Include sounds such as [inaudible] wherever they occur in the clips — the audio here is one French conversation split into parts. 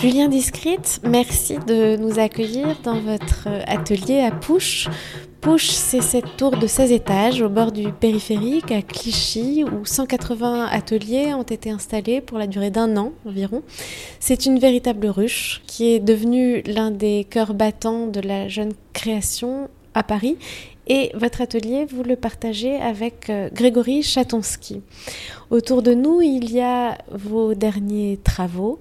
Julien Discrete, merci de nous accueillir dans votre atelier à Pouche. Pouche, c'est cette tour de 16 étages au bord du périphérique à Clichy où 180 ateliers ont été installés pour la durée d'un an environ. C'est une véritable ruche qui est devenue l'un des cœurs battants de la jeune création à Paris et votre atelier, vous le partagez avec euh, Grégory Chatonsky. Autour de nous, il y a vos derniers travaux.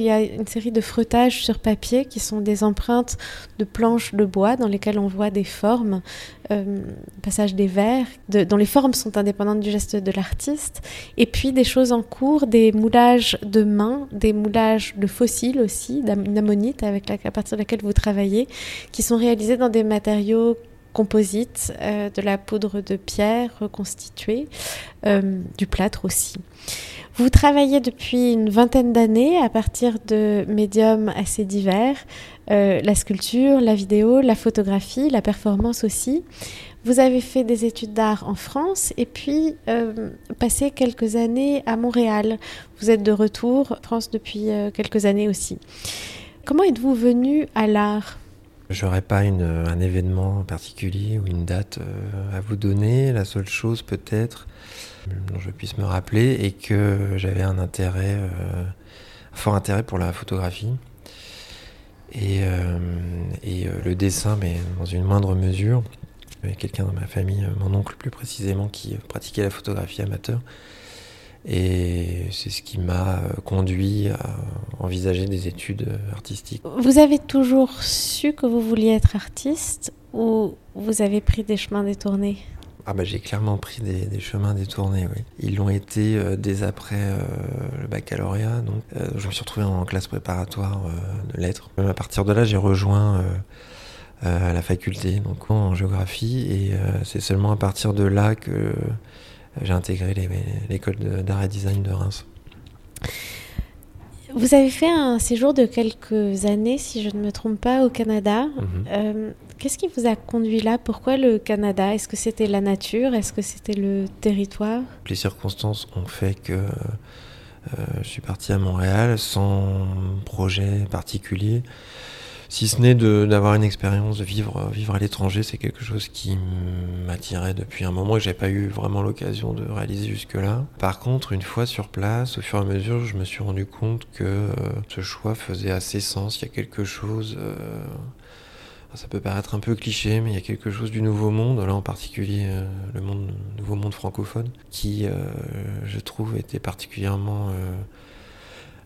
Il y a une série de frottages sur papier qui sont des empreintes de planches de bois dans lesquelles on voit des formes, euh, passage des verres, dont les formes sont indépendantes du geste de l'artiste, et puis des choses en cours, des moulages de mains, des moulages de fossiles aussi, d'ammonite avec à partir de laquelle vous travaillez, qui sont réalisés dans des matériaux composite, euh, de la poudre de pierre reconstituée, euh, du plâtre aussi. Vous travaillez depuis une vingtaine d'années à partir de médiums assez divers, euh, la sculpture, la vidéo, la photographie, la performance aussi. Vous avez fait des études d'art en France et puis passé quelques années à Montréal. Vous êtes de retour en France depuis quelques années aussi. Comment êtes-vous venu à l'art? J'aurais pas un événement particulier ou une date euh, à vous donner. La seule chose peut-être dont je puisse me rappeler est que j'avais un intérêt, euh, fort intérêt pour la photographie et, euh, et le dessin, mais dans une moindre mesure. Il y avait quelqu'un dans ma famille, mon oncle plus précisément, qui pratiquait la photographie amateur. Et c'est ce qui m'a euh, conduit à envisager des études euh, artistiques. Vous avez toujours su que vous vouliez être artiste ou vous avez pris des chemins détournés? Ah bah j'ai clairement pris des, chemins détournés, oui. Ils l'ont été euh, dès après le baccalauréat, donc je me suis retrouvé en classe préparatoire de lettres. à partir de là, j'ai rejoint la faculté, donc en géographie, et c'est seulement à partir de là que j'ai intégré l'école d'art et design de Reims. Vous avez fait un séjour de quelques années, si je ne me trompe pas, au Canada. Mhm. Euh, qu'est-ce qui vous a conduit là? Pourquoi le Canada? Est-ce que c'était la nature? Est-ce que c'était le territoire? Les circonstances ont fait que euh, je suis parti à Montréal sans projet particulier. Si ce n'est d'avoir une expérience, de vivre, vivre à l'étranger, c'est quelque chose qui m'attirait depuis un moment et j'ai pas eu vraiment l'occasion de réaliser jusque-là. Par contre, une fois sur place, au fur et à mesure, je me suis rendu compte que euh, ce choix faisait assez sens. Il y a quelque chose. Euh, ça peut paraître un peu cliché, mais il y a quelque chose du nouveau monde, là en particulier euh, le monde, nouveau monde francophone, qui, je trouve, était particulièrement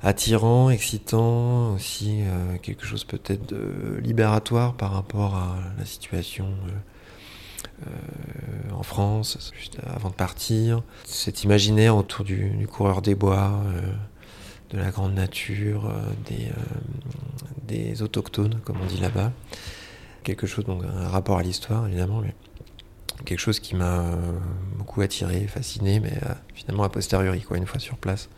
attirant, excitant, aussi euh, quelque chose peut-être de libératoire par rapport à la situation euh, euh, en France, juste avant de partir. Cet imaginaire autour du, coureur des bois, de la grande nature, des, des, autochtones, comme on dit là-bas. Quelque chose, donc un rapport à l'histoire évidemment, mais quelque chose qui m'a beaucoup attiré, fasciné, mais finalement a posteriori, quoi, une fois sur place.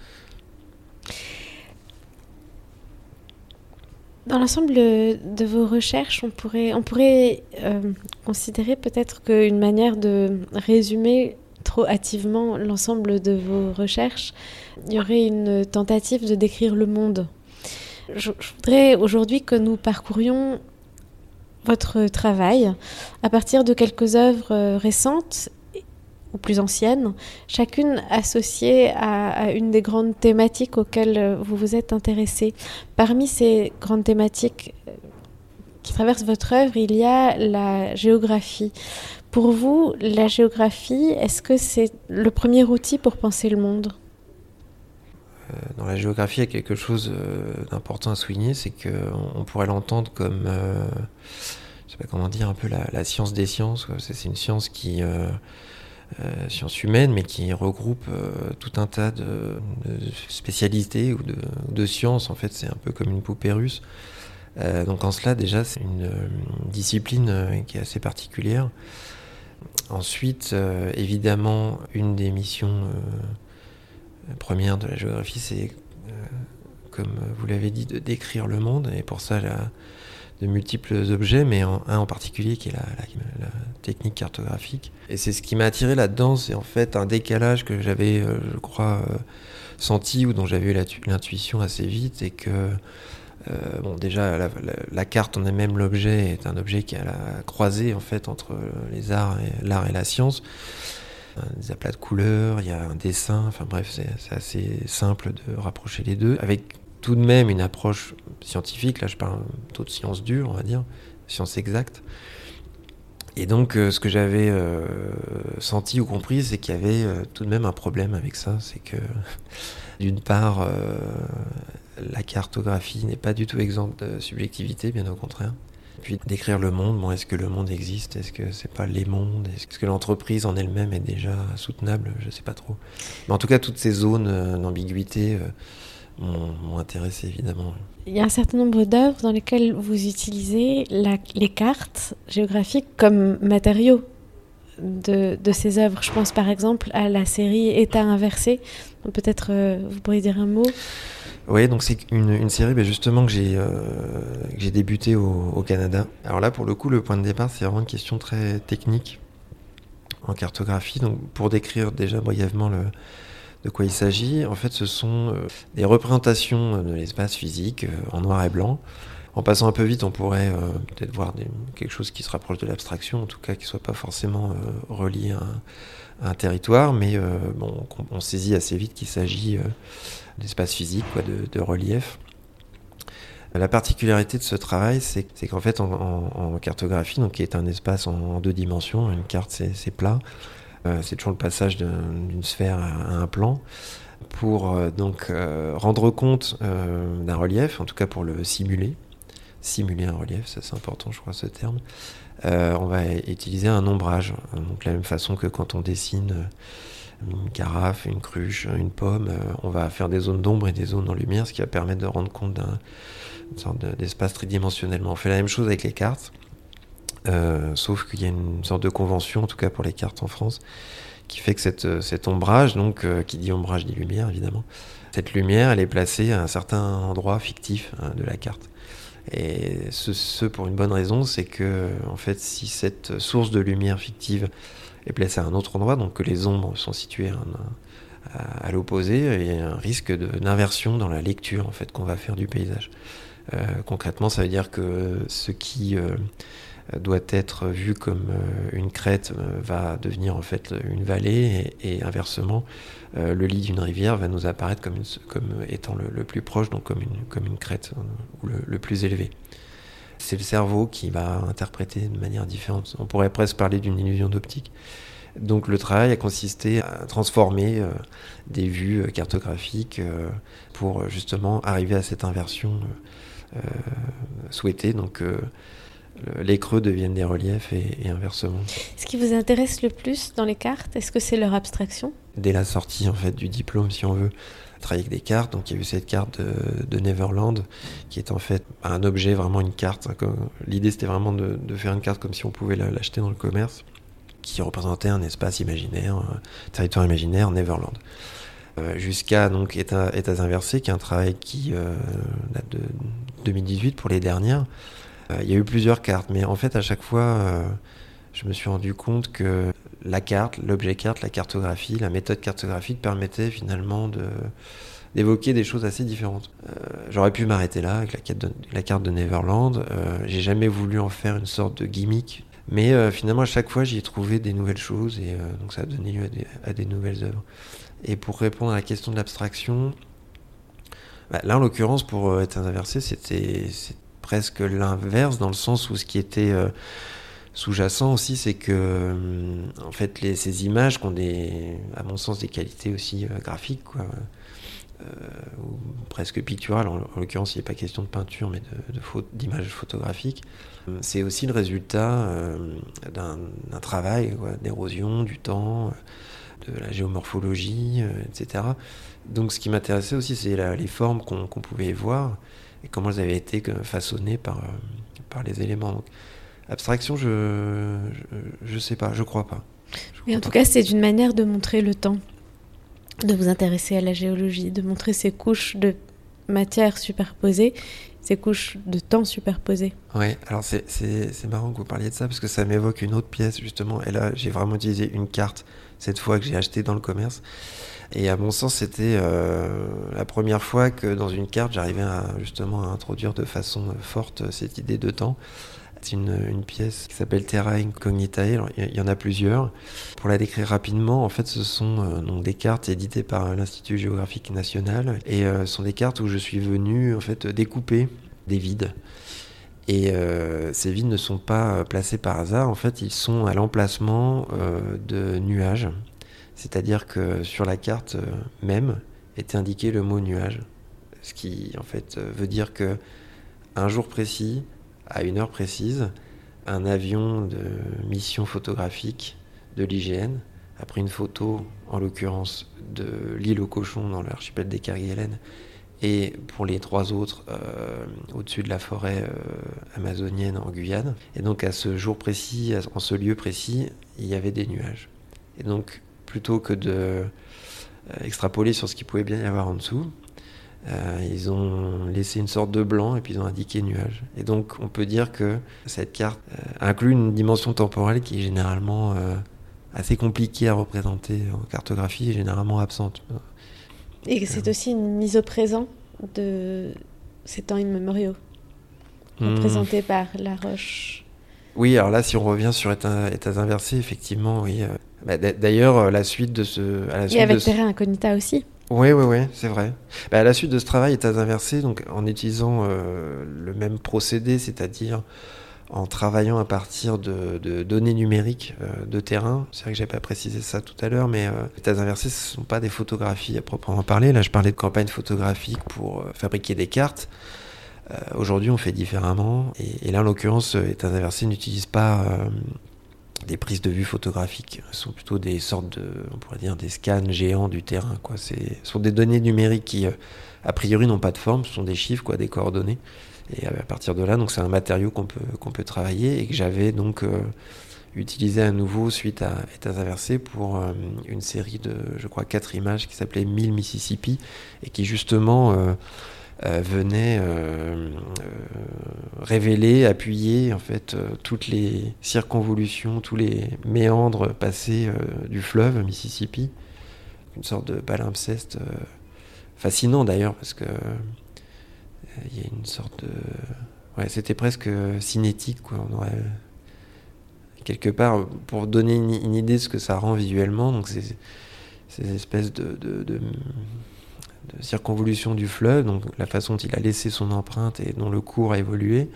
Dans l'ensemble de vos recherches, on pourrait, on pourrait euh, considérer peut-être qu'une manière de résumer trop hâtivement l'ensemble de vos recherches, il y aurait une tentative de décrire le monde. Je, je voudrais aujourd'hui que nous parcourions votre travail à partir de quelques œuvres euh, plus anciennes, chacune associée à, une des grandes thématiques auxquelles euh, vous vous êtes intéressé. Parmi ces grandes thématiques euh, qui traversent votre œuvre, il y a la géographie. Pour vous, la géographie, est-ce que c'est le premier outil pour penser le monde? Euh, dans la géographie, il y a quelque chose d'important à souligner, c'est qu'on pourrait l'entendre comme, je sais pas comment dire, un peu la, science des sciences. C'est une science qui, euh, sciences humaines, mais qui regroupe euh, tout un tas de, spécialités ou de, sciences. En fait, c'est un peu comme une poupée russe. Euh, donc en cela, déjà, c'est une discipline qui est assez particulière. Ensuite, évidemment, une des missions premières de la géographie, c'est, comme vous l'avez dit, de décrire le monde. Et pour ça, la, de multiples objets, mais un en particulier qui est la, technique cartographique. Et c'est ce qui m'a attiré là-dedans, c'est en fait un décalage que j'avais, euh, je crois, euh, senti ou dont j'avais eu l'intuition assez vite, et que Euh, bon, déjà, la, carte en elle-même, l'objet, est un objet qui a la croisée en fait entre les arts et l'art et la science. Des aplats de couleurs, il y a un dessin, enfin bref, c'est assez simple de rapprocher les deux, avec tout de même une approche scientifique. Là, je parle plutôt de science dure, on va dire, science exacte. Et donc, euh, ce que j'avais euh, senti ou compris, c'est qu'il y avait euh, tout de même un problème avec ça. C'est que, [laughs] d'une part, la cartographie n'est pas du tout exempte de subjectivité, bien au contraire. Puis décrire le monde, bon, est-ce que le monde existe? Est-ce que c'est pas les mondes? Est-ce que l'entreprise en elle-même est déjà soutenable? Je sais pas trop. Mais en tout cas, toutes ces zones d'ambiguïté m'ont intéressé évidemment. Il y a un certain nombre d'œuvres dans lesquelles vous utilisez les cartes géographiques comme matériaux de, de, ces œuvres. Je pense par exemple à la série État inversé. Peut-être euh, vous pourriez dire un mot Oui, donc c'est une, une, série ben justement que j'ai euh, débuté au, au, Canada. Alors là, pour le coup, le point de départ, c'est vraiment une question très technique en cartographie. Donc pour décrire déjà brièvement le, de quoi il s'agit. En fait, ce sont euh, des représentations de l'espace physique euh, en noir et blanc. En passant un peu vite, on pourrait euh, peut-être voir quelque chose qui se rapproche de l'abstraction, en tout cas qui ne soit pas forcément relié à un, territoire, mais on, saisit assez vite qu'il s'agit d'espace physique, de, relief. La particularité de ce travail, c'est qu'en fait, en, cartographie, donc qui est un espace en, deux dimensions, une carte c'est plat, c'est toujours le passage d'une sphère à un plan pour euh, donc euh, rendre compte d'un relief, en tout cas pour le simuler, simuler un relief, c'est important je crois ce terme, on va utiliser un ombrage, donc la même façon que quand on dessine une carafe, une cruche, une pomme, on va faire des zones d'ombre et des zones en lumière, ce qui va permettre de rendre compte d'un sorte d'espace tridimensionnellement. On fait la même chose avec les cartes. Euh, sauf qu'il y a une sorte de convention, en tout cas pour les cartes en France, qui fait que euh, cet ombrage, donc euh, qui dit ombrage dit lumière évidemment, cette lumière elle est placée à un certain endroit fictif hein, de la carte. Et ce, pour une bonne raison, c'est que en fait, si cette source de lumière fictive est placée à un autre endroit, donc que les ombres sont situées à, l'opposé, il y a un risque d'inversion dans la lecture en fait qu'on va faire du paysage. concrètement, ça veut dire que ce qui doit être vu comme euh, une crête euh, va devenir en fait une vallée et, inversement euh, le lit d'une rivière va nous apparaître comme, comme étant le, plus proche donc comme une, comme une crête ou le, plus élevé. C'est le cerveau qui va interpréter de manière différente. On pourrait presque parler d'une illusion d'optique. Donc le travail a consisté à transformer des vues cartographiques pour justement arriver à cette inversion souhaitée. Donc les creux deviennent des reliefs et, inversement. Ce qui vous intéresse le plus dans les cartes, est-ce que c'est leur abstraction? Dès la sortie en fait du diplôme, si on veut, travailler avec des cartes. Donc il y a eu cette carte de, Neverland qui est en fait un objet, vraiment une carte. L'idée c'était vraiment de, faire une carte comme si on pouvait l'acheter dans le commerce, qui représentait un espace imaginaire, un territoire imaginaire, Neverland. Euh, jusqu'à donc États, inversés, qui est un travail qui euh, date de 2018 pour les dernières, il y a eu plusieurs cartes, mais en fait, à chaque fois, euh, je me suis rendu compte que la carte, l'objet carte, la cartographie, la méthode cartographique permettait finalement d'évoquer des choses assez différentes. Euh, j'aurais pu m'arrêter là avec la carte de, la carte de Neverland. j'ai jamais voulu en faire une sorte de gimmick, mais finalement à chaque fois j'y ai trouvé des nouvelles choses et donc ça a donné lieu à des, nouvelles œuvres. Et pour répondre à la question de l'abstraction, bah, là en l'occurrence pour être inversé, c'était presque l'inverse, dans le sens où ce qui était euh, sous-jacent aussi, c'est que euh, en fait ces images qui ont à mon sens des qualités aussi euh, graphiques, ou presque picturales, en, l'occurrence il n'est pas question de peinture mais de, d'images photographiques, c'est aussi le résultat d'un, travail d'érosion du temps, de la géomorphologie, etc. Donc ce qui m'intéressait aussi, c'est les formes qu'on pouvait voir et comment elles avaient été façonnées par, euh, par les éléments. abstraction, je, je, sais pas, je crois pas. Mais en tout cas, c'est une manière de montrer le temps, de vous intéresser à la géologie, de montrer ces couches de matière superposées, ces couches de temps superposées. Oui, alors c'est marrant que vous parliez de ça parce que ça m'évoque une autre pièce justement. Et là, j'ai vraiment utilisé une carte cette fois que j'ai acheté dans le commerce. Et à mon sens, c'était la première fois que dans une carte, j'arrivais justement à introduire de façon forte cette idée de temps. C'est une, pièce qui s'appelle Terra Incognitae. il y en a plusieurs. Pour la décrire rapidement, en fait, ce sont euh, donc des cartes éditées par l'Institut géographique national et euh, ce sont des cartes où je suis venu en fait découper des vides. Et euh, ces vides ne sont pas placés par hasard. En fait, ils sont à l'emplacement de nuages. C'est-à-dire que sur la carte même est indiqué le mot nuage, ce qui en fait veut dire que un jour précis, à une heure précise, un avion de mission photographique de l'IGN a pris une photo, en l'occurrence, de l'île aux cochons dans l'archipel des Kerguelen, et pour les trois autres, euh, au-dessus de la forêt euh, amazonienne en Guyane. Et donc à ce jour précis, en ce lieu précis, il y avait des nuages. Et donc plutôt que de euh, extrapoler sur ce qu'il pouvait bien y avoir en dessous, ils ont laissé une sorte de blanc et puis ils ont indiqué nuage. Et donc on peut dire que cette carte inclut une dimension temporelle qui est généralement assez compliquée à représenter en cartographie et généralement absente. Et c'est aussi une mise au présent de ces temps immémoriaux, hmm. représentés par la roche. Oui, alors là, si on revient sur états, états inversés, effectivement, oui. Bah, d'ailleurs, la suite de ce. À la suite et avec Terra Incognita aussi. Oui, oui, oui, c'est vrai. Bah, à la suite de ce travail, états inversés, donc en utilisant euh, le même procédé, c'est-à-dire en travaillant à partir de, données numériques euh, de terrain. C'est vrai que j'ai pas précisé ça tout à l'heure, mais euh, états inversés, ce sont pas des photographies à proprement parler. Là, je parlais de campagne photographique pour fabriquer des cartes. Aujourd'hui, on fait différemment. Et, là, en l'occurrence, états inversés n'utilise pas des prises de vue photographiques. Ce sont plutôt des sortes de, on pourrait dire, des scans géants du terrain. Ce sont des données numériques qui, euh, a priori, n'ont pas de forme, ce sont des chiffres, quoi, des coordonnées. Et à partir de là, donc c'est un matériau qu'on peut, qu'on peut travailler et que j'avais donc euh, utilisé à nouveau suite à États inversés pour euh, une série de, je crois, quatre images qui s'appelait 1000 Mississippi et qui justement euh, venait euh, euh, révéler, appuyer en fait toutes les circonvolutions, tous les méandres passés du fleuve Mississippi, une sorte de palimpseste fascinant d'ailleurs parce que il y a une sorte de ouais c'était presque cinétique quoi on aurait quelque part pour donner une, idée de ce que ça rend visuellement donc ces espèces de, de de circonvolution du fleuve, donc la façon dont il a laissé son empreinte et dont le cours a évolué,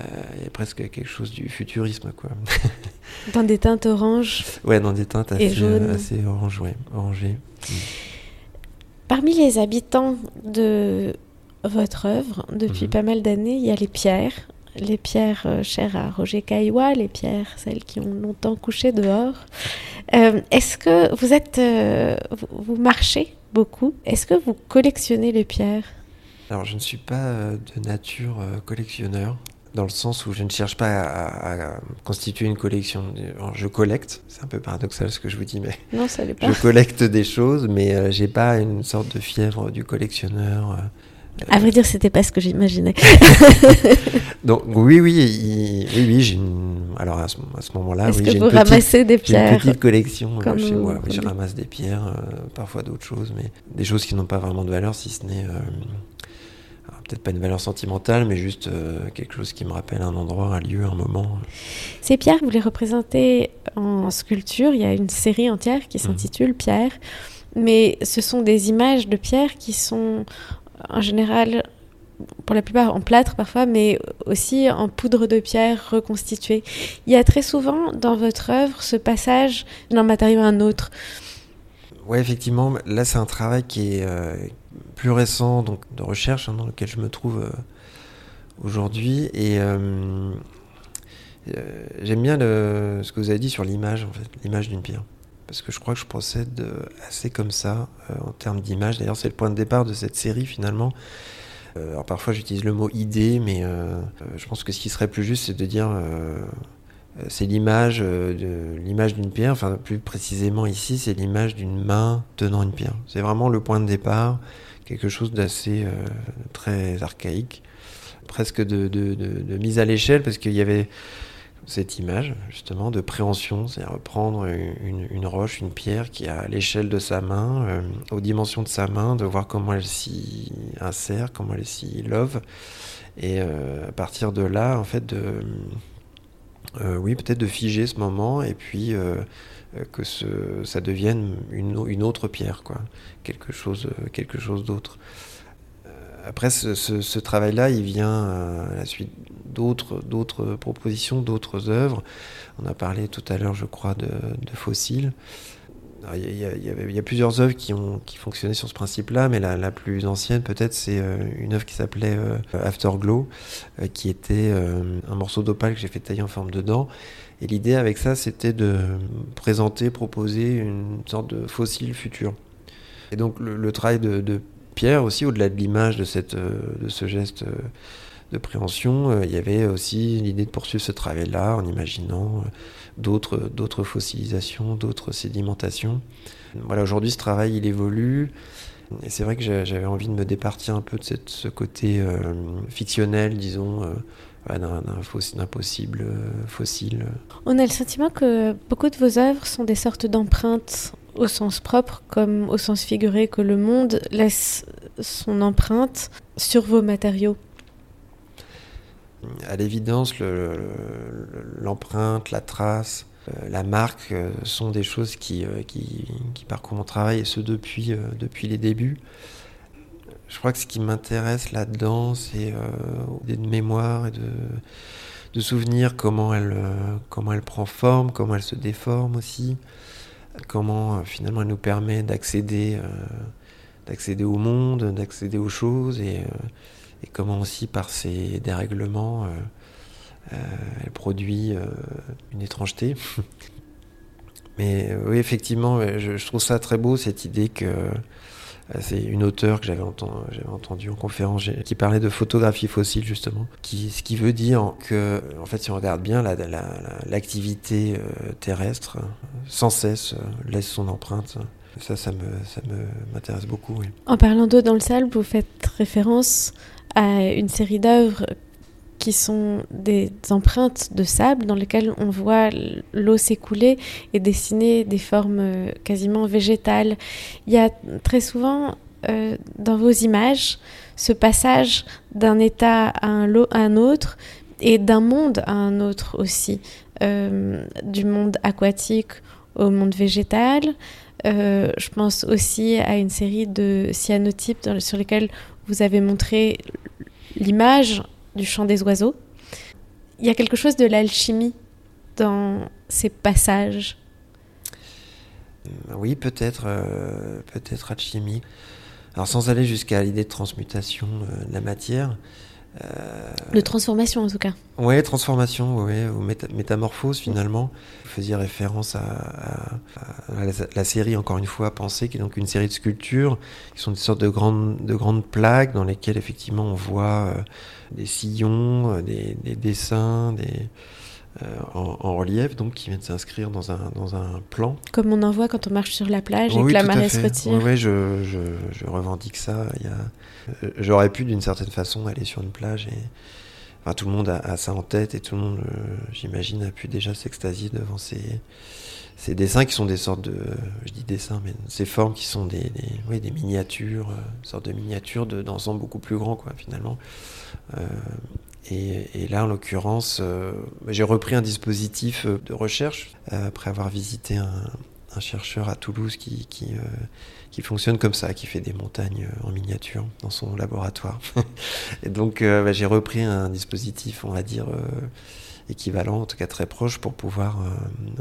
euh, il y a presque quelque chose du futurisme. Quoi. [laughs] dans des teintes oranges Ouais, dans des teintes assez, euh, assez orange, orangées. Mm. Parmi les habitants de votre œuvre, depuis mhm. pas mal d'années, il y a les pierres. Les pierres euh, chères à Roger Caillois, les pierres, celles qui ont longtemps couché dehors. Est-ce que vous êtes, vous marchez beaucoup? Est-ce que vous collectionnez les pierres? Alors, je ne suis pas euh, de nature euh, collectionneur, dans le sens où je ne cherche pas à, constituer une collection. je collecte, c'est un peu paradoxal ce que je vous dis, mais non, ça pas. je collecte des choses, mais euh, j'ai pas une sorte de fièvre du collectionneur. À vrai dire, c'était pas ce que j'imaginais. [laughs] Donc oui, oui, oui, oui, j'ai une... alors à ce, moment-là, oui, j'ai une, pierres une petite collection euh, chez moi. Oui, je ramasse des pierres, euh, parfois d'autres choses, mais des choses qui n'ont pas vraiment de valeur, si ce n'est euh, peut-être pas une valeur sentimentale, mais juste quelque chose qui me rappelle un endroit, un lieu, un moment. Ces pierres, vous les représentez en sculpture. Il y a une série entière qui mhm. s'intitule Pierre. Mais ce sont des images de pierres qui sont en général, pour la plupart en plâtre parfois, mais aussi en poudre de pierre reconstituée. Il y a très souvent dans votre œuvre ce passage d'un matériau à un autre. Oui, effectivement, là c'est un travail qui est euh, plus récent, donc de recherche, hein, dans lequel je me trouve euh, aujourd'hui. Et euh, j'aime bien ce que vous avez dit sur l'image, l'image d'une pierre parce que je crois que je procède euh, assez comme ça euh, en termes d'image. D'ailleurs, c'est le point de départ de cette série finalement. Euh, alors parfois j'utilise le mot idée, mais je pense que ce qui serait plus juste, c'est de dire c'est l'image d'une pierre. Enfin, plus précisément ici, c'est l'image d'une main tenant une pierre. C'est vraiment le point de départ, quelque chose d'assez très archaïque, presque de mise à l'échelle, parce qu'il y avait cette image justement de préhension, c'est-à-dire prendre une, roche, une pierre qui a l'échelle de sa main, euh, aux dimensions de sa main, de voir comment elle s'y insère, comment elle s'y love, et euh, à partir de là, en fait, de, euh, oui, peut-être de figer ce moment, et puis que ce, ça devienne une, une, autre pierre, quoi, quelque chose, quelque chose d'autre après, ce, travail-là, il vient à la suite d'autres, propositions, d'autres œuvres. On a parlé tout à l'heure, je crois, de, fossiles. Il y, a, plusieurs œuvres qui, ont, qui fonctionnaient sur ce principe-là, mais la, plus ancienne, peut-être, c'est euh, une œuvre qui s'appelait euh, Afterglow, euh, qui était un morceau d'opale que j'ai fait tailler en forme de dent. Et l'idée avec ça, c'était de présenter, proposer une sorte de fossile futur. Et donc, le, travail de Pierre aussi, au-delà de l'image de, cette, de ce geste de préhension, euh, il y avait aussi l'idée de poursuivre ce travail-là en imaginant euh, d'autres, d'autres fossilisations, d'autres sédimentations. Voilà, aujourd'hui, ce travail, il évolue. Et c'est vrai que j'avais envie de me départir un peu de cette, ce côté euh, fictionnel, disons, d'un, possible fossile. On a le sentiment que beaucoup de vos œuvres sont des sortes d'empreintes au sens propre comme au sens figuré, que le monde laisse son empreinte sur vos matériaux. À l'évidence, l'empreinte, la trace, euh, la marque euh, sont des choses qui, euh, qui, qui, parcourent mon travail, et ce depuis, depuis les débuts. Je crois que ce qui m'intéresse là-dedans, c'est l'idée de mémoire et de, de souvenir, comment elle, comment elle prend forme, comment elle se déforme aussi, comment finalement elle nous permet d'accéder d'accéder au monde, d'accéder aux choses et et comment aussi par ces dérèglements, euh, euh, elle produit euh, une étrangeté. [laughs] Mais oui, effectivement, je, trouve ça très beau, cette idée que c'est une auteure que j'avais entendu, entendu, en conférence qui parlait de photographie fossile, justement. Ce qui veut dire que, en fait, si on regarde bien, l'activité terrestre, sans cesse, laisse son empreinte. Ça, ça m'intéresse beaucoup. En parlant d'eau dans le sable, vous faites référence à une série d'œuvres qui sont des empreintes de sable dans lesquelles on voit l'eau s'écouler et dessiner des formes euh, quasiment végétales. Il y a très souvent euh, dans vos images ce passage d'un état à un, autre et d'un monde à un autre aussi, euh, du monde aquatique au monde végétal. je pense aussi à une série de cyanotypes sur lesquels vous avez montré l'image du chant des oiseaux. Il y a quelque chose de l'alchimie dans ces passages. Oui, peut-être, euh, peut-être alchimie. Alors sans aller jusqu'à l'idée de transmutation euh, de la matière, euh, de transformation en tout cas. Oui, transformation, ouais, ou métamorphose finalement. Vous faisiez référence à, la, série, encore une fois, Penser, qui est donc une série de sculptures, qui sont des sortes de grandes, de grandes plaques dans lesquelles effectivement on voit euh, des sillons, euh, des, dessins, des, en, relief, donc qui viennent s'inscrire dans un, dans un plan. Comme on en voit quand on marche sur la plage et que la marée se retire. Oui, je, je, je, revendique ça. Il y a euh, j'aurais pu d'une certaine façon aller sur une plage et enfin, tout le monde a, ça en tête et tout le monde, euh, j'imagine, a pu déjà s'extasier devant ces, ces dessins qui sont des sortes de, je dis dessins, mais ces formes qui sont des, des, oui, des miniatures, euh, une sorte de miniatures d'ensemble beaucoup plus grand, quoi, finalement. Et, et, là, en l'occurrence, j'ai repris un dispositif de recherche après avoir visité un, chercheur à Toulouse qui, qui, euh, fonctionne comme ça, qui fait des montagnes euh, en miniature dans son laboratoire. [laughs] et donc euh, bah, j'ai repris un dispositif, on va dire, équivalent, en tout cas très proche, pour pouvoir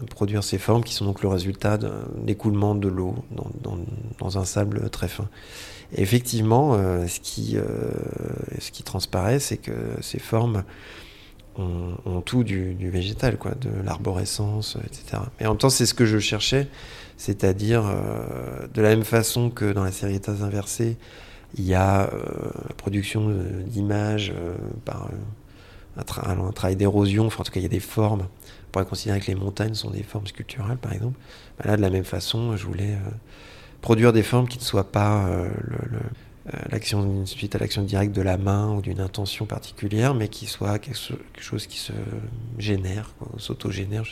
produire ces formes qui sont donc le résultat d'un écoulement de l'eau dans, un sable très fin. Et effectivement, ce, qui, ce qui transparaît, c'est que ces formes ont, tout du, végétal, de l'arborescence, etc. Mais en même temps, c'est ce que je cherchais, c'est-à-dire euh, de la même façon que dans la série États inversés, il y a euh, production d'images euh, par un, travail d'érosion, enfin en tout cas il y a des formes. On pourrait considérer que les montagnes sont des formes sculpturales, par exemple. Bah là, de la même façon, je voulais produire des formes qui ne soient pas le l'action suite à l'action directe de la main ou d'une intention particulière, mais qui soit quelque, chose qui se génère, s'auto-génère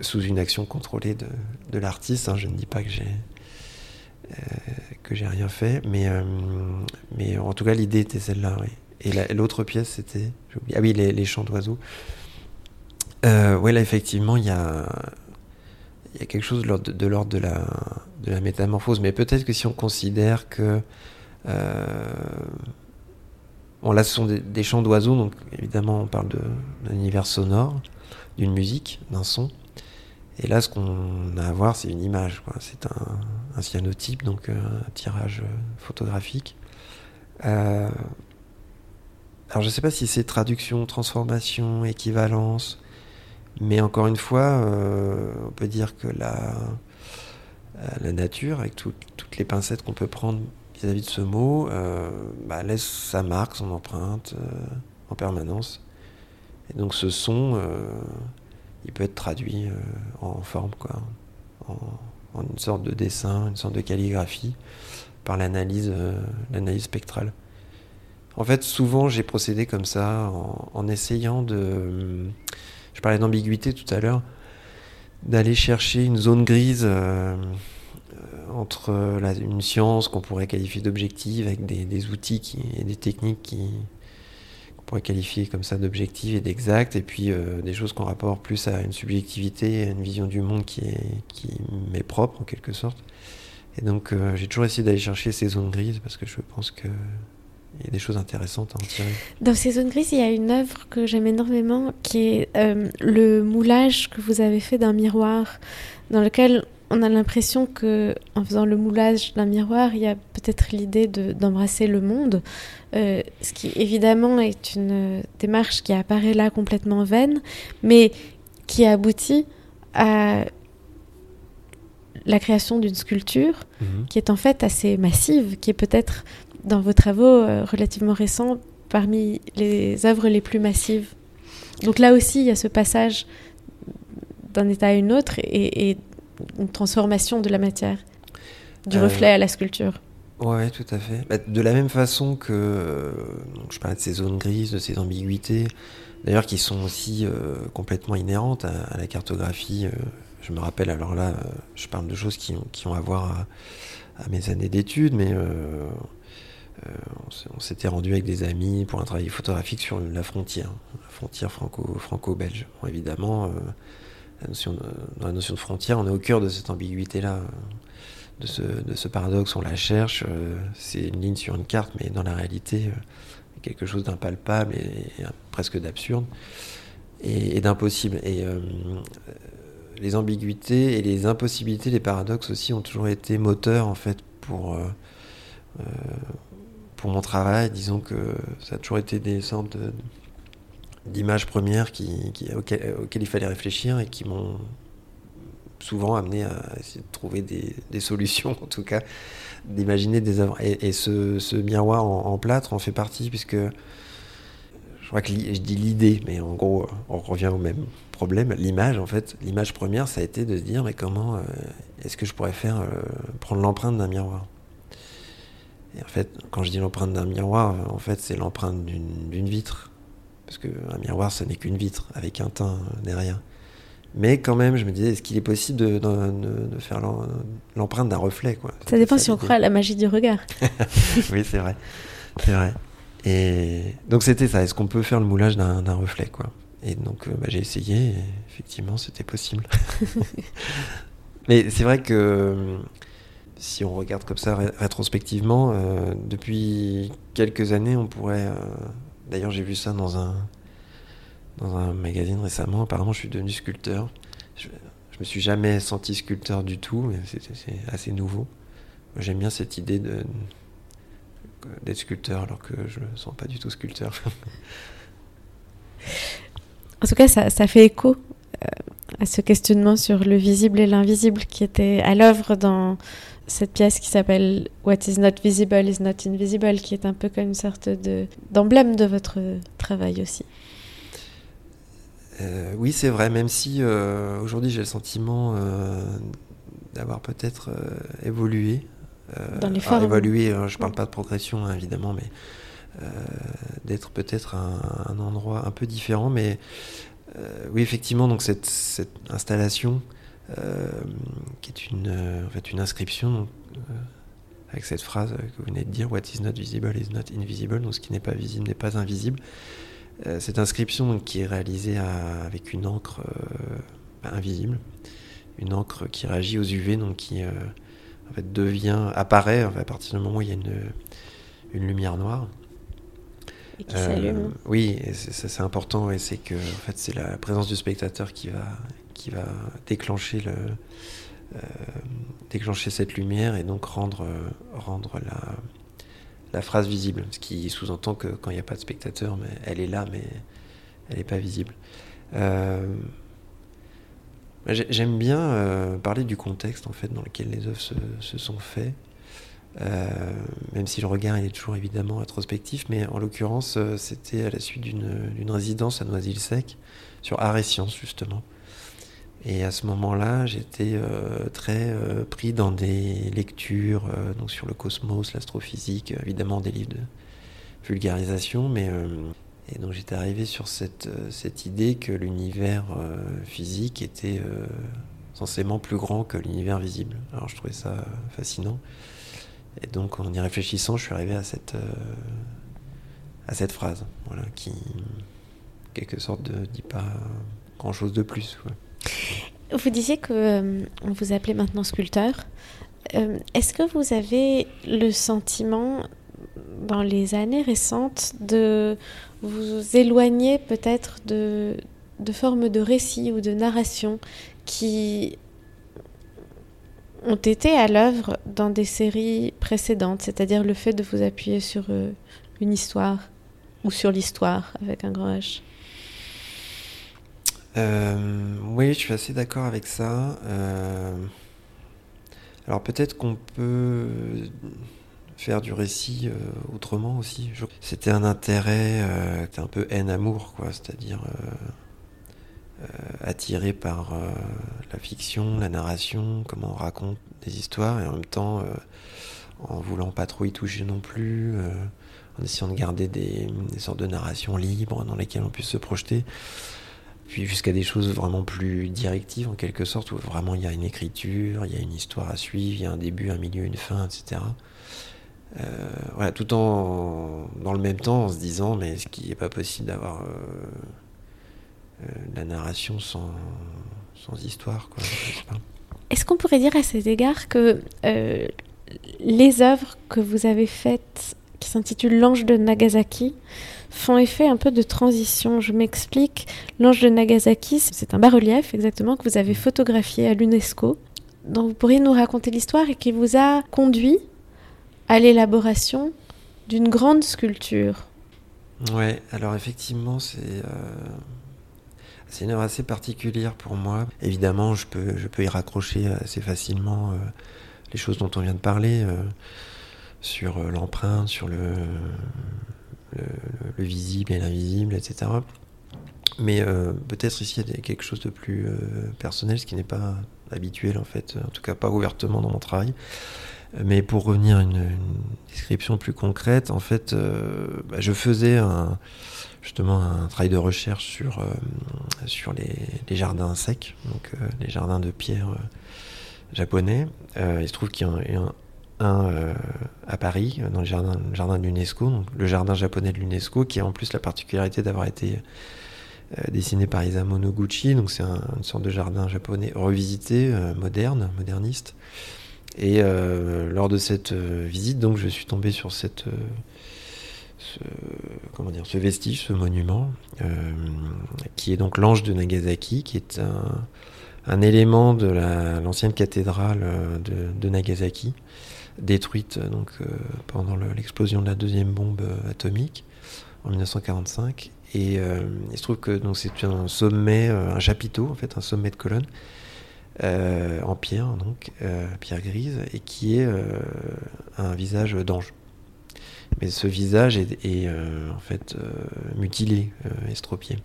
sous une action contrôlée de, l'artiste. Hein. Je ne dis pas que j'ai j'ai rien fait, mais mais en tout cas l'idée était celle-là. Oui. Et l'autre pièce, c'était. Ah oui, les, chants d'oiseaux. Euh, oui, là, effectivement, il y a, quelque chose de l'ordre de, la, de la métamorphose. Mais peut-être que si on considère que. Euh, bon, là, ce sont des, chants d'oiseaux, donc évidemment, on parle d'un univers sonore, d'une musique, d'un son. Et là, ce qu'on a à voir, c'est une image. C'est un, un, cyanotype, donc euh, un tirage photographique. Euh, alors je ne sais pas si c'est traduction, transformation, équivalence, mais encore une fois, euh, on peut dire que la, euh, la nature, avec toutes les pincettes qu'on peut prendre vis-à-vis de ce mot, euh, bah, laisse sa marque, son empreinte en permanence. Et donc ce son, il peut être traduit en forme, quoi, en, en, une sorte de dessin, une sorte de calligraphie, par l'analyse l'analyse spectrale. En fait, souvent, j'ai procédé comme ça, en, essayant de. Je parlais d'ambiguïté tout à l'heure, d'aller chercher une zone grise euh, entre une science qu'on pourrait qualifier d'objective, avec des, outils et des techniques qu'on pourrait qualifier comme ça d'objectives et d'exactes, et puis euh, des choses qu'on rapporte plus à une subjectivité, à une vision du monde qui, est, qui m'est propre en quelque sorte. Et donc, euh, j'ai toujours essayé d'aller chercher ces zones grises parce que je pense que il y a des choses intéressantes à en tirer. Dans ces zones grises, il y a une œuvre que j'aime énormément qui est euh, le moulage que vous avez fait d'un miroir, dans lequel on a l'impression que en faisant le moulage d'un miroir, il y a peut-être l'idée d'embrasser le monde, euh, ce qui évidemment est une démarche qui apparaît là complètement vaine, mais qui aboutit à la création d'une sculpture mhm. qui est en fait assez massive, qui est peut-être dans vos travaux euh, relativement récents parmi les œuvres les plus massives. Donc là aussi, il y a ce passage d'un état à une autre et, une transformation de la matière, du euh, reflet à la sculpture. Oui, tout à fait. Bah, de la même façon que je parlais de ces zones grises, de ces ambiguïtés, d'ailleurs qui sont aussi euh, complètement inhérentes à, la cartographie. je me rappelle, alors là, je parle de choses qui ont, qui ont à voir à, à mes années d'études, mais euh, on s'était rendu avec des amis pour un travail photographique sur la frontière, la frontière franco-belge. évidemment, euh, la notion dans la notion de frontière, on est au cœur de cette ambiguïté-là, de ce, paradoxe, on la cherche, euh, c'est une ligne sur une carte, mais dans la réalité, quelque chose d'impalpable et, presque d'absurde et, d'impossible. Et les ambiguïtés et les impossibilités, les paradoxes aussi ont toujours été moteurs en fait pour pour mon travail, disons que ça a toujours été des sortes d'images premières qui, auxquelles, il fallait réfléchir et qui m'ont souvent amené à essayer de trouver des, solutions, [laughs] en tout cas, d'imaginer des œuvres. Et, ce, miroir en, plâtre en fait partie, puisque je crois que je dis l'idée, mais en gros, on revient au même problème. L'image, en fait, l'image première, ça a été de se dire, mais comment euh, est-ce que je pourrais faire, euh, prendre l'empreinte d'un miroir? Et en fait, quand je dis l'empreinte d'un miroir, en fait, c'est l'empreinte d'une vitre. Parce qu'un miroir, ce n'est qu'une vitre, avec un teint derrière. Mais quand même, je me disais, est-ce qu'il est possible de, de, faire l'empreinte d'un reflet quoi? Ça dépend si on croit à la magie du regard. [laughs] oui, c'est vrai. C'est vrai. Et donc c'était ça, est-ce qu'on peut faire le moulage d'un reflet quoi? Et donc euh, bah, j'ai essayé, et effectivement, c'était possible. [laughs] Mais c'est vrai que si on regarde comme ça rétrospectivement, euh, depuis quelques années, on pourrait. Euh, d'ailleurs, j'ai vu ça dans un, dans un magazine récemment. Apparemment, je suis devenu sculpteur. Je, je me suis jamais senti sculpteur du tout, mais c'est assez nouveau. J'aime bien cette idée d'être sculpteur alors que je ne me sens pas du tout sculpteur. [laughs] en tout cas, ça, ça fait écho euh, à ce questionnement sur le visible et l'invisible qui était à l'œuvre dans cette pièce qui s'appelle What is not visible is not invisible, qui est un peu comme une sorte d'emblème de votre travail aussi. Euh, oui, c'est vrai, même si euh, aujourd'hui j'ai le sentiment euh, d'avoir peut-être évolué dans les formes. évoluer. Hein, je parle pas de progression hein, évidemment, mais d'être peut-être à un, endroit un peu différent. Mais oui, effectivement, donc cette, cette installation qui est une, en fait, une inscription avec cette phrase que vous venez de dire What is not visible is not invisible. Donc ce qui n'est pas visible n'est pas invisible. Euh, cette inscription qui est réalisée avec une encre euh, invisible, une encre qui réagit aux UV, donc qui euh, en fait devient apparaît à partir du moment où il y a une, une lumière noire. Et qui s'allume. Oui, ça c'est important et c'est que en fait c'est la présence du spectateur qui va qui va déclencher le euh, déclencher cette lumière et donc rendre, euh, la, phrase visible. Ce qui sous-entend que quand il n'y a pas de spectateur, elle est là, mais elle n'est pas visible. Euh, j'aime bien parler du contexte dans lequel les œuvres se, sont faites, même si le regard est toujours évidemment introspectif, mais en l'occurrence c'était à la suite d'une résidence à Noisy-le-Sec sur art et sciences justement. Et à ce moment-là, j'étais euh, très euh, pris dans des lectures euh, donc sur le cosmos, l'astrophysique, évidemment des livres de vulgarisation, mais et donc j'étais arrivé sur cette, cette idée que l'univers physique était censément plus grand que l'univers visible. Alors je trouvais ça fascinant. Et donc en y réfléchissant, je suis arrivé à cette, à cette phrase, voilà, qui, en quelque sorte, ne dit pas grand-chose de plus. Vous disiez que euh, vous appelait maintenant sculpteur. Euh, est-ce que vous avez le sentiment, dans les années récentes, de vous éloigner peut-être de, formes de récits ou de narration qui ont été à l'œuvre dans des séries précédentes, c'est-à-dire le fait de vous appuyer sur euh, une histoire ou sur l'histoire avec un grand H? Euh, oui, je suis assez d'accord avec ça. Euh, alors peut-être qu'on peut faire du récit euh, autrement aussi. C'était un intérêt, un peu haine-amour, quoi, c'est-à-dire attiré par la fiction, la narration, comment on raconte des histoires, et en même temps en voulant pas trop y toucher non plus, en essayant de garder des, des sortes de narrations libres dans lesquelles on puisse se projeter puis jusqu'à des choses vraiment plus directives en quelque sorte, où vraiment il y a une écriture, il y a une histoire à suivre, il y a un début, un milieu, une fin, etc. Euh, voilà, tout en dans le même temps en se disant mais est-ce qu'il n'est pas possible d'avoir euh, euh, la narration sans, sans histoire Est-ce qu'on pourrait dire à cet égard que les œuvres que vous avez faites qui s'intitulent L'ange de Nagasaki font effet un peu de transition. Je m'explique. L'ange de Nagasaki, c'est un bas-relief exactement que vous avez photographié à l'UNESCO, dont vous pourriez nous raconter l'histoire et qui vous a conduit à l'élaboration d'une grande sculpture. Ouais, alors effectivement, c'est euh, une œuvre assez particulière pour moi. Évidemment, je peux, y raccrocher assez facilement euh, les choses dont on vient de parler, euh, sur l'empreinte, sur le, le, visible et l'invisible, etc. Mais euh, peut-être ici il y a quelque chose de plus euh, personnel, ce qui n'est pas habituel en fait, en tout cas pas ouvertement dans mon travail. Mais pour revenir à une, description plus concrète, en fait, euh, bah, je faisais justement un travail de recherche sur, sur les, jardins secs, donc les jardins de pierre japonais. il se trouve qu'il y a un euh, à Paris, dans le jardin, de l'UNESCO, le jardin japonais de l'UNESCO, qui a en plus la particularité d'avoir été euh, dessiné par Isamu Noguchi, donc c'est une sorte de jardin japonais revisité, euh, moderne, moderniste. Et lors de cette visite, donc, je suis tombé sur cette, ce, comment dire, ce vestige, ce monument, qui est donc l'ange de Nagasaki, qui est un, un élément de l'ancienne cathédrale de Nagasaki détruite euh, donc, euh, pendant l'explosion de la deuxième bombe euh, atomique en 1945. Et il se trouve que c'est un sommet, un chapiteau en fait, un sommet de colonne en pierre, donc pierre grise, et qui est un visage d'ange. Mais ce visage est, en fait mutilé, estropié.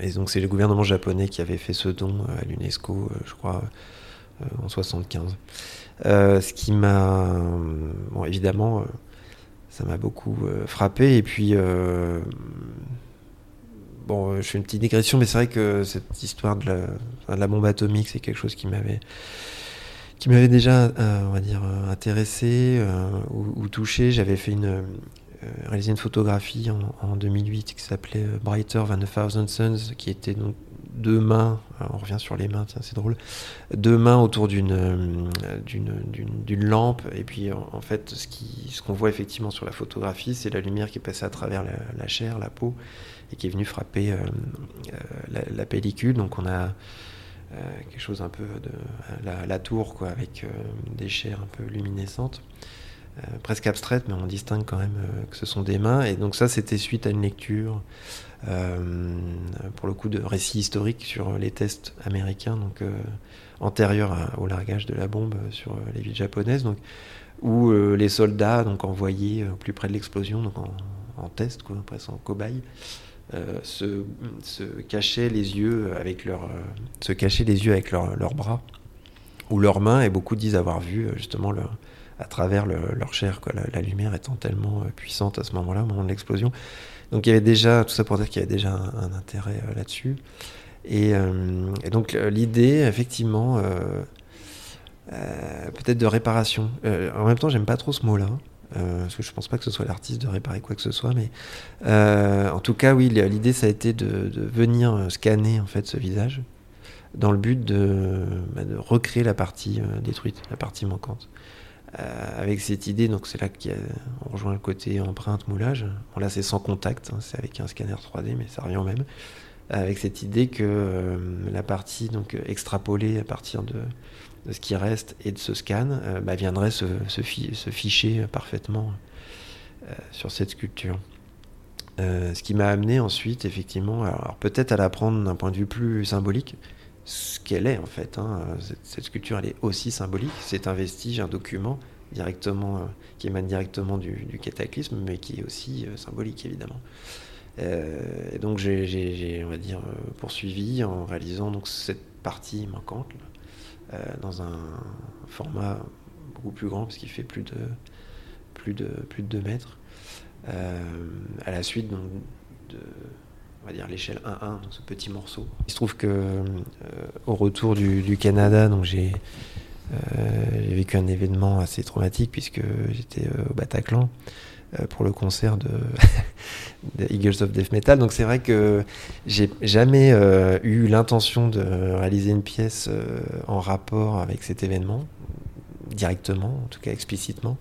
et donc c'est le gouvernement japonais qui avait fait ce don à l'UNESCO, je crois, en 75. Ce qui m'a, bon, évidemment, ça m'a beaucoup frappé. Et puis, bon, je fais une petite digression, mais c'est vrai que cette histoire de la, bombe atomique, c'est quelque chose qui m'avait qui m'avait déjà, on va dire, intéressé ou, touché. J'avais fait une, réalisé une photographie en, 2008 qui s'appelait Brighter Than a Thousand Suns, qui était donc deux mains, on revient sur les mains, c'est drôle, deux mains autour d'une d'une lampe, et puis en, fait, ce qu'on ce qu'on voit effectivement sur la photographie, c'est la lumière qui est passée à travers la, chair, la peau, et qui est venue frapper euh, euh, la, pellicule. Donc on a euh, quelque chose un peu de la, tour, quoi, avec des chairs un peu luminescentes. presque abstraites, mais on distingue quand même que ce sont des mains. Et donc ça, c'était suite à une lecture euh, pour le coup de récits historiques sur les tests américains, donc euh, antérieurs au largage de la bombe sur les villes japonaises, donc, où euh, les soldats donc envoyés plus près de l'explosion, donc en, test, quoi, presque en cobaye, se, cachaient les yeux avec leur, se cachaient les yeux avec leurs bras ou leurs mains, et beaucoup disent avoir vu justement à travers leur chair, quoi, la, la, lumière étant tellement puissante à ce moment-là, au moment de l'explosion. Donc il y avait déjà, tout ça pour dire qu'il y avait déjà un, intérêt euh, là-dessus. Et, euh, donc l'idée, effectivement, euh, peut-être de réparation. en même temps, j'aime pas trop ce mot-là. parce que je pense pas que ce soit l'artiste de réparer quoi que ce soit, mais en tout cas, oui, l'idée ça a été de, venir scanner en fait ce visage dans le but de, bah, de recréer la partie détruite, la partie manquante. Euh, avec cette idée, donc c'est là qu'on rejoint le côté empreinte, moulage. Là, c'est sans contact, hein, c'est avec un scanner 3D, mais ça revient même. Avec cette idée que euh, la partie donc extrapolée à partir de, ce qui reste et de ce scan euh, bah, viendrait se, se, ficher parfaitement sur cette sculpture. ce qui m'a amené ensuite, effectivement, alors peut-être à la prendre d'un point de vue plus symbolique, ce qu'elle est en fait. Hein. Cette, sculpture, elle est aussi symbolique. C'est un vestige, un document directement, euh, qui émane directement du, cataclysme, mais qui est aussi euh, symbolique évidemment. Euh, et donc j'ai, on va dire, poursuivi en réalisant donc cette partie manquante dans un format beaucoup plus grand, parce qu'il fait plus de plus de plus de 2 mètres. à la suite donc, de on va dire l'échelle 1-1, ce petit morceau. Il se trouve que euh, au retour du, Canada, donc euh, j'ai vécu un événement assez traumatique puisque j'étais euh, au Bataclan pour le concert [laughs] de, Eagles of Death Metal. Donc c'est vrai que j'ai jamais eu l'intention de réaliser une pièce en rapport avec cet événement, directement, en tout cas explicitement.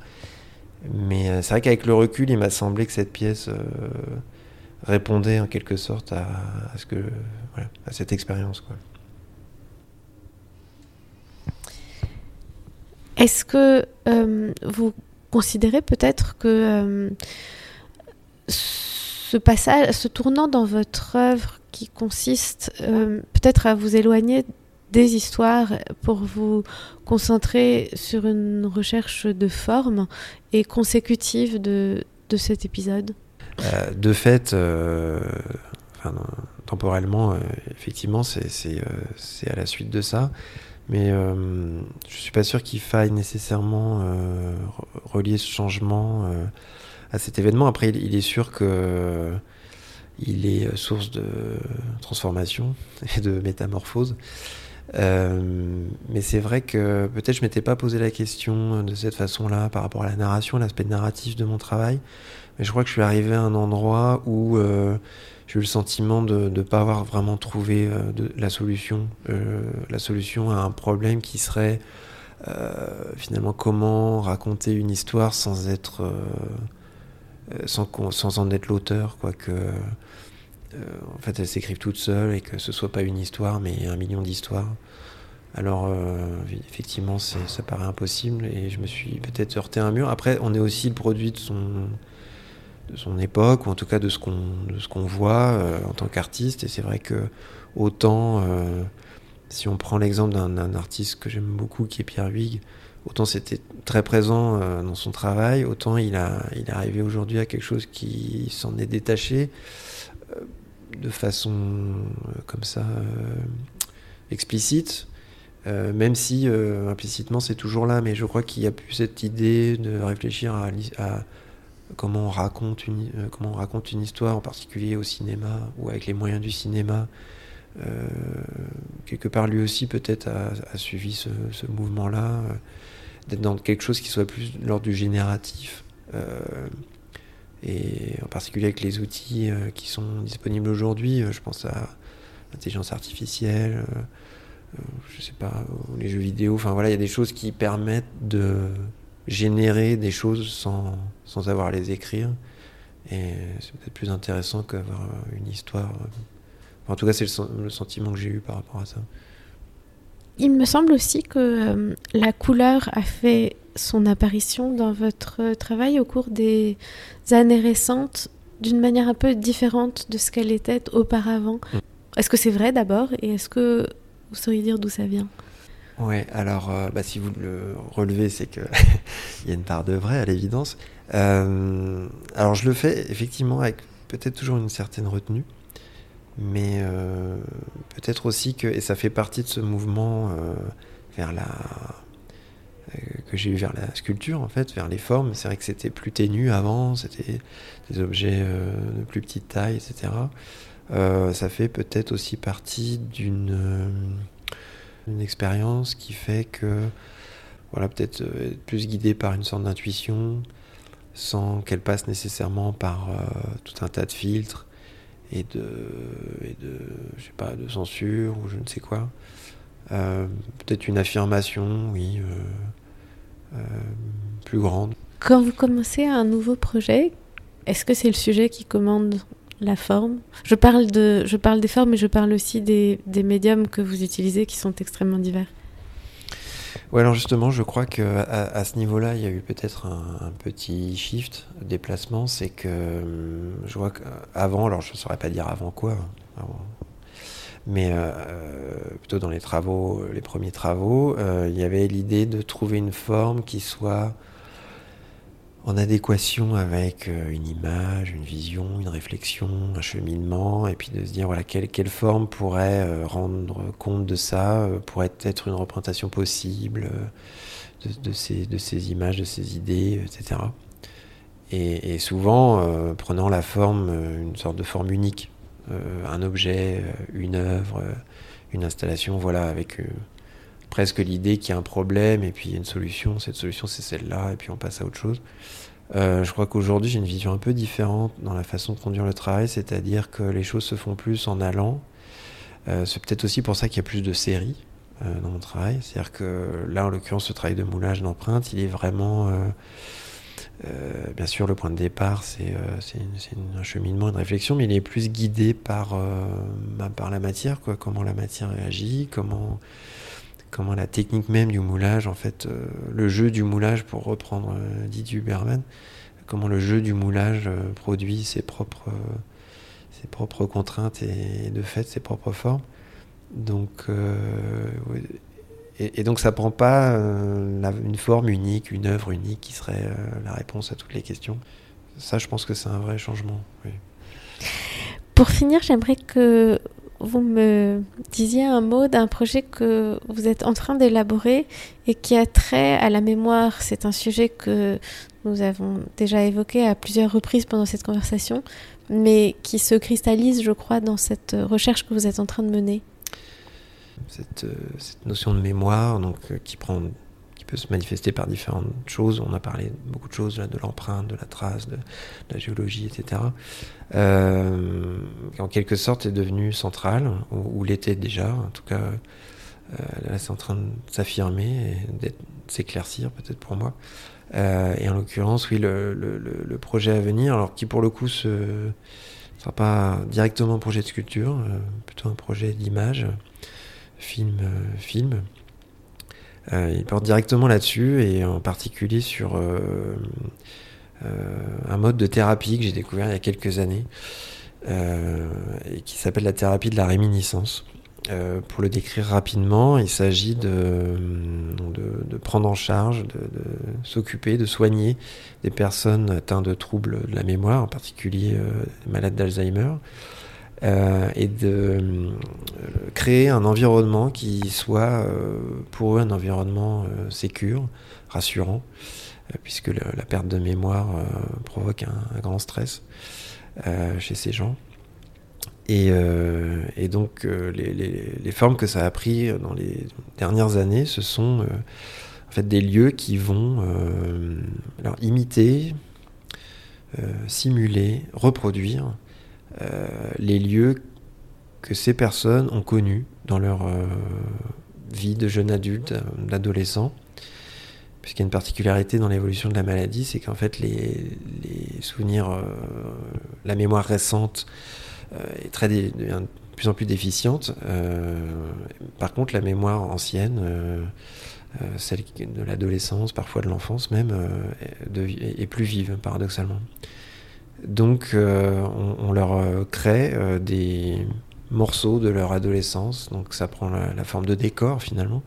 Mais c'est vrai qu'avec le recul, il m'a semblé que cette pièce répondait en quelque sorte à, ce que, à cette expérience. Est-ce que euh, vous considérez peut-être que euh, ce passage, ce tournant dans votre œuvre qui consiste euh, peut-être à vous éloigner des histoires pour vous concentrer sur une recherche de forme et consécutive de, de cet épisode? Euh, de fait, euh, temporellement, euh, effectivement, c'est à la suite de ça. Mais je suis pas sûr qu'il faille nécessairement relier ce changement à cet événement. Après, il, est sûr que il est source de transformation [laughs] et de métamorphose. mais c'est vrai que peut-être je m'étais pas posé la question de cette façon-là par rapport à la narration, l'aspect narratif de mon travail. Mais je crois que je suis arrivé à un endroit où euh, j'ai eu le sentiment de ne pas avoir vraiment trouvé euh, la solution, euh, la solution à un problème qui serait finalement comment raconter une histoire sans être, sans, sans en être l'auteur, quoi que. en fait, elles s'écrivent toutes seules et que ce soit pas une histoire, mais un million d'histoires. Alors, effectivement, ça paraît impossible et je me suis peut-être heurté à un mur. Après, on est aussi le produit de son, de son époque, ou en tout cas de ce qu'on qu'on voit euh, en tant qu'artiste. Et c'est vrai que autant, euh, si on prend l'exemple d'un artiste que j'aime beaucoup, qui est Pierre Huyghe, autant c'était très présent euh, dans son travail, autant il, a, il est arrivé aujourd'hui à quelque chose qui s'en est détaché de façon comme ça explicite. même si implicitement c'est toujours là, mais je crois qu'il y a plus cette idée de réfléchir à, comment on raconte une comment on raconte une histoire, en particulier au cinéma ou avec les moyens du cinéma. quelque part, lui aussi peut-être a, suivi ce, mouvement-là, d'être dans quelque chose qui soit plus l'ordre du génératif et en particulier avec les outils euh, qui sont disponibles aujourd'hui, euh, je pense à l'intelligence artificielle, euh, je sais pas, les jeux vidéo, enfin voilà, il y a des choses qui permettent de générer des choses sans, sans avoir à les écrire. Et c'est peut-être plus intéressant qu'avoir une histoire. en tout cas, c'est le, sentiment que j'ai eu par rapport à ça. Il me semble aussi que la couleur a fait son apparition dans votre travail au cours des années récentes d'une manière un peu différente de ce qu'elle était auparavant. Mm. Est-ce que c'est vrai d'abord et est-ce que vous sauriez dire d'où ça vient? Ouais, alors euh, bah, si vous le relevez, c'est qu'il [laughs] y a une part de vrai à l'évidence. Euh, alors je le fais effectivement avec peut-être toujours une certaine retenue, mais euh, peut-être aussi que, et ça fait partie de ce mouvement vers la euh, que j'ai eu vers la sculpture, en fait, vers les formes. C'est vrai que c'était plus ténu avant, c'était des objets euh, de plus petite taille, etc. Euh, ça fait peut-être aussi partie d'une une expérience qui fait que, voilà, peut-être être plus guidé par une sorte d'intuition, sans qu'elle passe nécessairement par tout un tas de filtres et de, je sais pas, de censure ou je ne sais quoi. peut-être une affirmation, oui, euh, plus grande. Quand vous commencez un nouveau projet, est-ce que c'est le sujet qui commande la forme? Je parle, de, je parle des formes, mais je parle aussi des médiums que vous utilisez qui sont extrêmement divers. Oui, alors justement, je crois qu'à à, ce niveau-là, il y a eu peut-être un, petit shift, déplacement. C'est que hum, je vois qu'avant, alors je ne saurais pas dire avant quoi, hein, mais euh, plutôt dans les travaux, les premiers travaux, euh, il y avait l'idée de trouver une forme qui soit en adéquation avec euh, une image, une vision, une réflexion, un cheminement, et puis de se dire voilà quelle, quelle forme pourrait rendre compte de ça, pourrait être une représentation possible de, ces, de ces images, de ces idées, etc. Et, souvent prenant la forme, une sorte de forme unique. Euh, un objet, euh, une œuvre, euh, une installation, voilà, avec presque l'idée qu'il y a un problème et puis il y a une solution. Cette solution, c'est celle-là, et puis on passe à autre chose. je crois qu'aujourd'hui, j'ai une vision un peu différente dans la façon de conduire le travail, c'est-à-dire que les choses se font plus en allant. c'est peut-être aussi pour ça qu'il y a plus de séries dans mon travail. C'est-à-dire que là, en l'occurrence, ce travail de moulage d'empreintes, il est vraiment euh, bien sûr, le point de départ, c'est euh, un cheminement, une réflexion, mais il est plus guidé par, euh, par la matière, quoi, comment la matière réagit, comment, comment la technique même du moulage, en fait, le jeu du moulage, pour reprendre Didier Huberman, comment le jeu du moulage produit ses propres, contraintes et, de fait ses propres formes. Donc, et, donc ça prend pas euh, une forme unique, une œuvre unique qui serait euh, la réponse à toutes les questions. Ça, je pense que c'est un vrai changement. Pour finir, j'aimerais que vous me disiez un mot d'un projet que vous êtes en train d'élaborer et qui a trait à la mémoire. C'est un sujet que nous avons déjà évoqué à plusieurs reprises pendant cette conversation, mais qui se cristallise, je crois, dans cette recherche que vous êtes en train de mener. Euh, cette, notion de mémoire, donc euh, qui prend qui peut se manifester par différentes choses. On a parlé beaucoup de choses, là, de l'empreinte, de la trace, de, la géologie, etc. Euh, en quelque sorte, est devenue centrale, ou, l'était déjà. En tout cas, là, c'est en train de s'affirmer et de s'éclaircir, peut-être pour moi. et en l'occurrence, oui, le, projet à venir, alors qui pour le coup ne sera pas directement un projet de sculpture, plutôt un projet d'image film, euh, film. Euh, il porte directement là-dessus et en particulier sur euh, un mode de thérapie que j'ai découvert il y a quelques années et qui s'appelle la thérapie de la réminiscence. pour le décrire rapidement, il s'agit de, de, prendre en charge, de, s'occuper, de soigner des personnes atteintes de troubles de la mémoire, en particulier malades d'Alzheimer, et de créer un environnement qui soit pour eux un environnement sécure, rassurant, puisque la perte de mémoire provoque un, grand stress chez ces gens. Et, donc les, formes que ça a pris dans les dernières années, ce sont fait des lieux qui vont euh, alors, imiter, euh, simuler, reproduire euh, les lieux que ces personnes ont connus dans leur vie de jeune adulte, d'adolescent. Puisqu'il y a une particularité dans l'évolution de la maladie, c'est qu'en fait les, souvenirs, la mémoire récente est très de plus en plus déficiente. par contre, la mémoire ancienne euh, celle de l'adolescence, parfois de l'enfance même, euh, est plus vive, paradoxalement. Donc euh, on, leur crée des morceaux de leur adolescence, donc ça prend la, forme de décor finalement.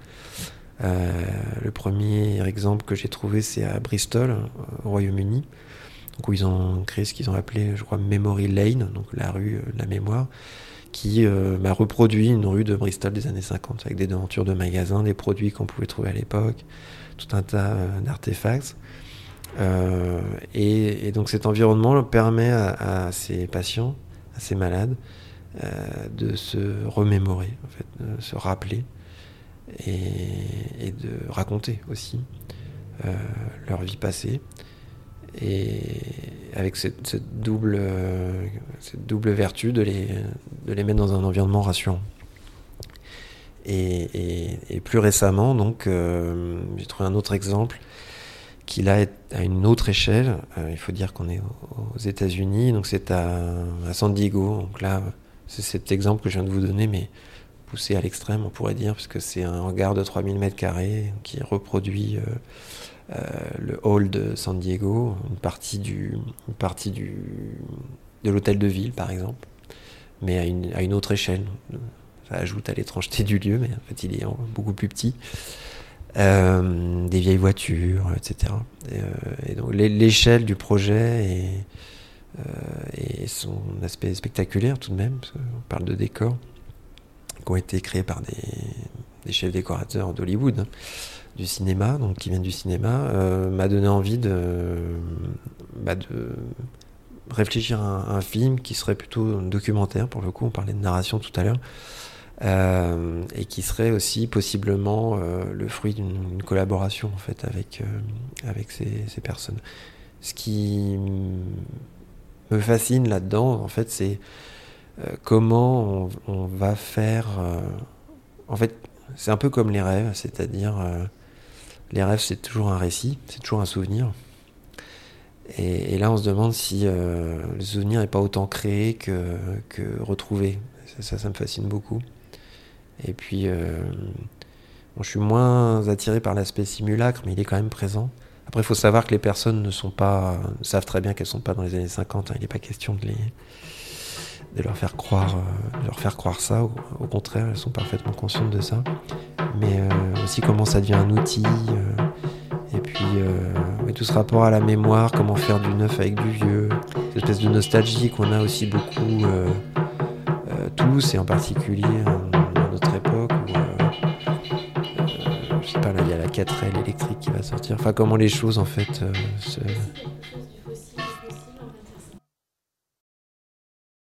le premier exemple que j'ai trouvé, c'est à Bristol, au Royaume-Uni, où ils ont créé ce qu'ils ont appelé, je crois, Memory Lane, donc la rue de la mémoire qui euh, m'a reproduit une rue de Bristol des années 50 avec des devantures de magasins, des produits qu'on pouvait trouver à l'époque, tout un tas euh, d'artefacts. Euh, et, donc cet environnement permet à, ces patients, à ces malades, de se remémorer, en fait, de se rappeler et, de raconter aussi leur vie passée. Et avec cette, double, cette double vertu de les, de les mettre dans un environnement rassurant. Et, plus récemment, donc, euh, j'ai trouvé un autre exemple qui là est à une autre échelle. Euh, il faut dire qu'on est aux États-Unis, donc c'est à, San Diego. Donc là, c'est cet exemple que je viens de vous donner, mais poussé à l'extrême, on pourrait dire, parce que c'est un hangar de 3000 mètres carrés qui reproduit euh, le hall de San Diego, une partie du, une de l'hôtel de ville, par exemple mais à une, à une autre échelle. Ça ajoute à l'étrangeté du lieu, mais en fait, il est beaucoup plus petit. Euh, des vieilles voitures, etc. Et, euh, donc l'échelle du projet et, euh, et, son aspect spectaculaire tout de même, parce parle de décors qui ont été créés par des, chefs décorateurs d'Hollywood, hein, du cinéma, donc qui viennent du cinéma, m'a donné envie de, bah réfléchir à un, film qui serait plutôt documentaire, pour le coup, on parlait de narration tout à l'heure, euh, et qui serait aussi possiblement euh, le fruit d'une collaboration en fait avec, euh, avec ces, personnes. Ce qui me fascine là-dedans, en fait, c'est comment on, va faire. en fait, c'est un peu comme les rêves, c'est-à-dire les rêves, c'est toujours un récit, c'est toujours un souvenir. Et, là, on se demande si le souvenir n'est pas autant créé que, que retrouvé. Ça, ça, me fascine beaucoup. Et puis, euh, je suis moins attiré par l'aspect simulacre, mais il est quand même présent. Après, il faut savoir que les personnes ne sont pas, savent très bien qu'elles ne sont pas dans les années 50. Hein. Il n'est pas question de, les, de, leur faire croire, euh, de leur faire croire ça. Au, contraire, elles sont parfaitement conscientes de ça. Mais aussi comment ça devient un outil et puis euh, tout ce rapport à la mémoire, comment faire du neuf avec du vieux, cette espèce de nostalgie qu'on a aussi beaucoup euh, euh, tous, et en particulier 4L électrique qui va sortir. Enfin, comment les choses en fait se,